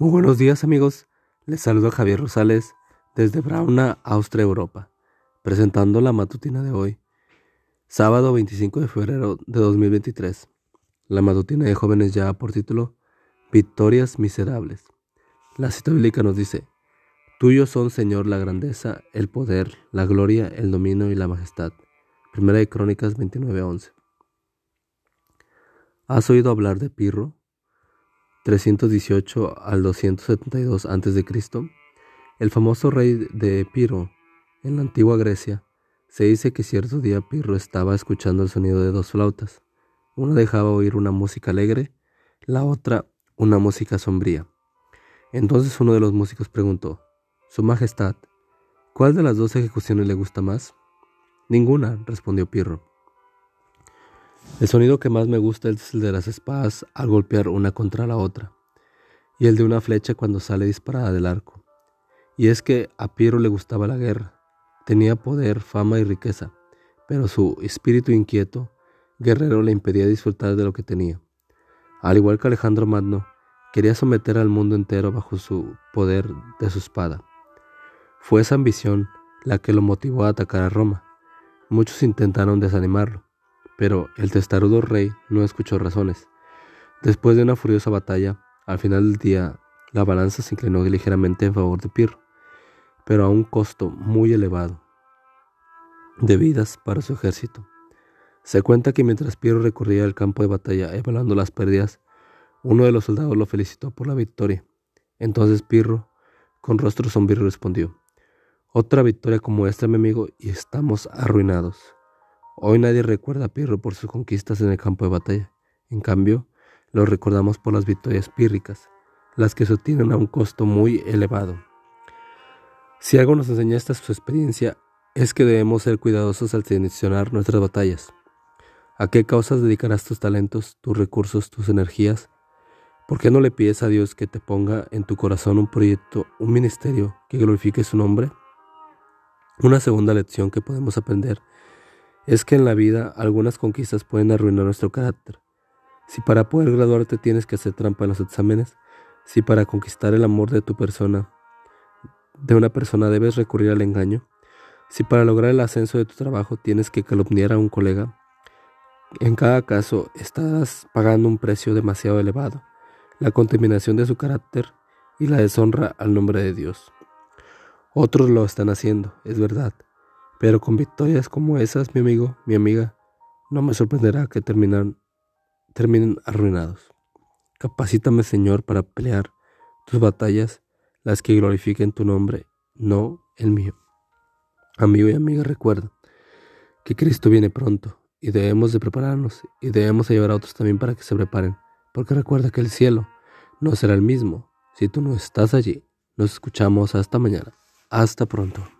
Muy buenos días amigos, les saludo Javier Rosales desde Brauna, Austria, Europa, presentando la matutina de hoy, sábado 25 de febrero de 2023. La matutina de jóvenes ya por título Victorias miserables. La cita bíblica nos dice, Tuyo son, Señor, la grandeza, el poder, la gloria, el dominio y la majestad. Primera de Crónicas 29:11. ¿Has oído hablar de Pirro? 318 al 272 a.C., el famoso rey de Piro, en la antigua Grecia, se dice que cierto día Pirro estaba escuchando el sonido de dos flautas. Una dejaba oír una música alegre, la otra una música sombría. Entonces uno de los músicos preguntó, Su Majestad, ¿cuál de las dos ejecuciones le gusta más? Ninguna, respondió Pirro. El sonido que más me gusta es el de las espadas al golpear una contra la otra, y el de una flecha cuando sale disparada del arco. Y es que a Piero le gustaba la guerra, tenía poder, fama y riqueza, pero su espíritu inquieto, guerrero, le impedía disfrutar de lo que tenía. Al igual que Alejandro Magno, quería someter al mundo entero bajo su poder de su espada. Fue esa ambición la que lo motivó a atacar a Roma. Muchos intentaron desanimarlo, pero el testarudo rey no escuchó razones. Después de una furiosa batalla, al final del día, la balanza se inclinó ligeramente en favor de Pirro, pero a un costo muy elevado de vidas para su ejército. Se cuenta que mientras Pirro recorría el campo de batalla evaluando las pérdidas, uno de los soldados lo felicitó por la victoria. Entonces Pirro, con rostro sombrío, respondió, Otra victoria como esta, mi amigo, y estamos arruinados. Hoy nadie recuerda a Pirro por sus conquistas en el campo de batalla. En cambio, lo recordamos por las victorias pírricas, las que sostienen a un costo muy elevado. Si algo nos enseña esta su experiencia, es que debemos ser cuidadosos al seleccionar nuestras batallas. ¿A qué causas dedicarás tus talentos, tus recursos, tus energías? ¿Por qué no le pides a Dios que te ponga en tu corazón un proyecto, un ministerio que glorifique su nombre? Una segunda lección que podemos aprender es que en la vida algunas conquistas pueden arruinar nuestro carácter. Si para poder graduarte tienes que hacer trampa en los exámenes, si para conquistar el amor de tu persona, de una persona debes recurrir al engaño, si para lograr el ascenso de tu trabajo tienes que calumniar a un colega, en cada caso estás pagando un precio demasiado elevado, la contaminación de su carácter y la deshonra al nombre de Dios. Otros lo están haciendo, es verdad, pero con victorias como esas, mi amigo, mi amiga, no me sorprenderá que terminan, terminen arruinados. Capacítame, Señor, para pelear tus batallas, las que glorifiquen tu nombre, no el mío. Amigo y amiga, recuerda que Cristo viene pronto y debemos de prepararnos y debemos ayudar a otros también para que se preparen, porque recuerda que el cielo no será el mismo si tú no estás allí. Nos escuchamos hasta mañana. Hasta pronto.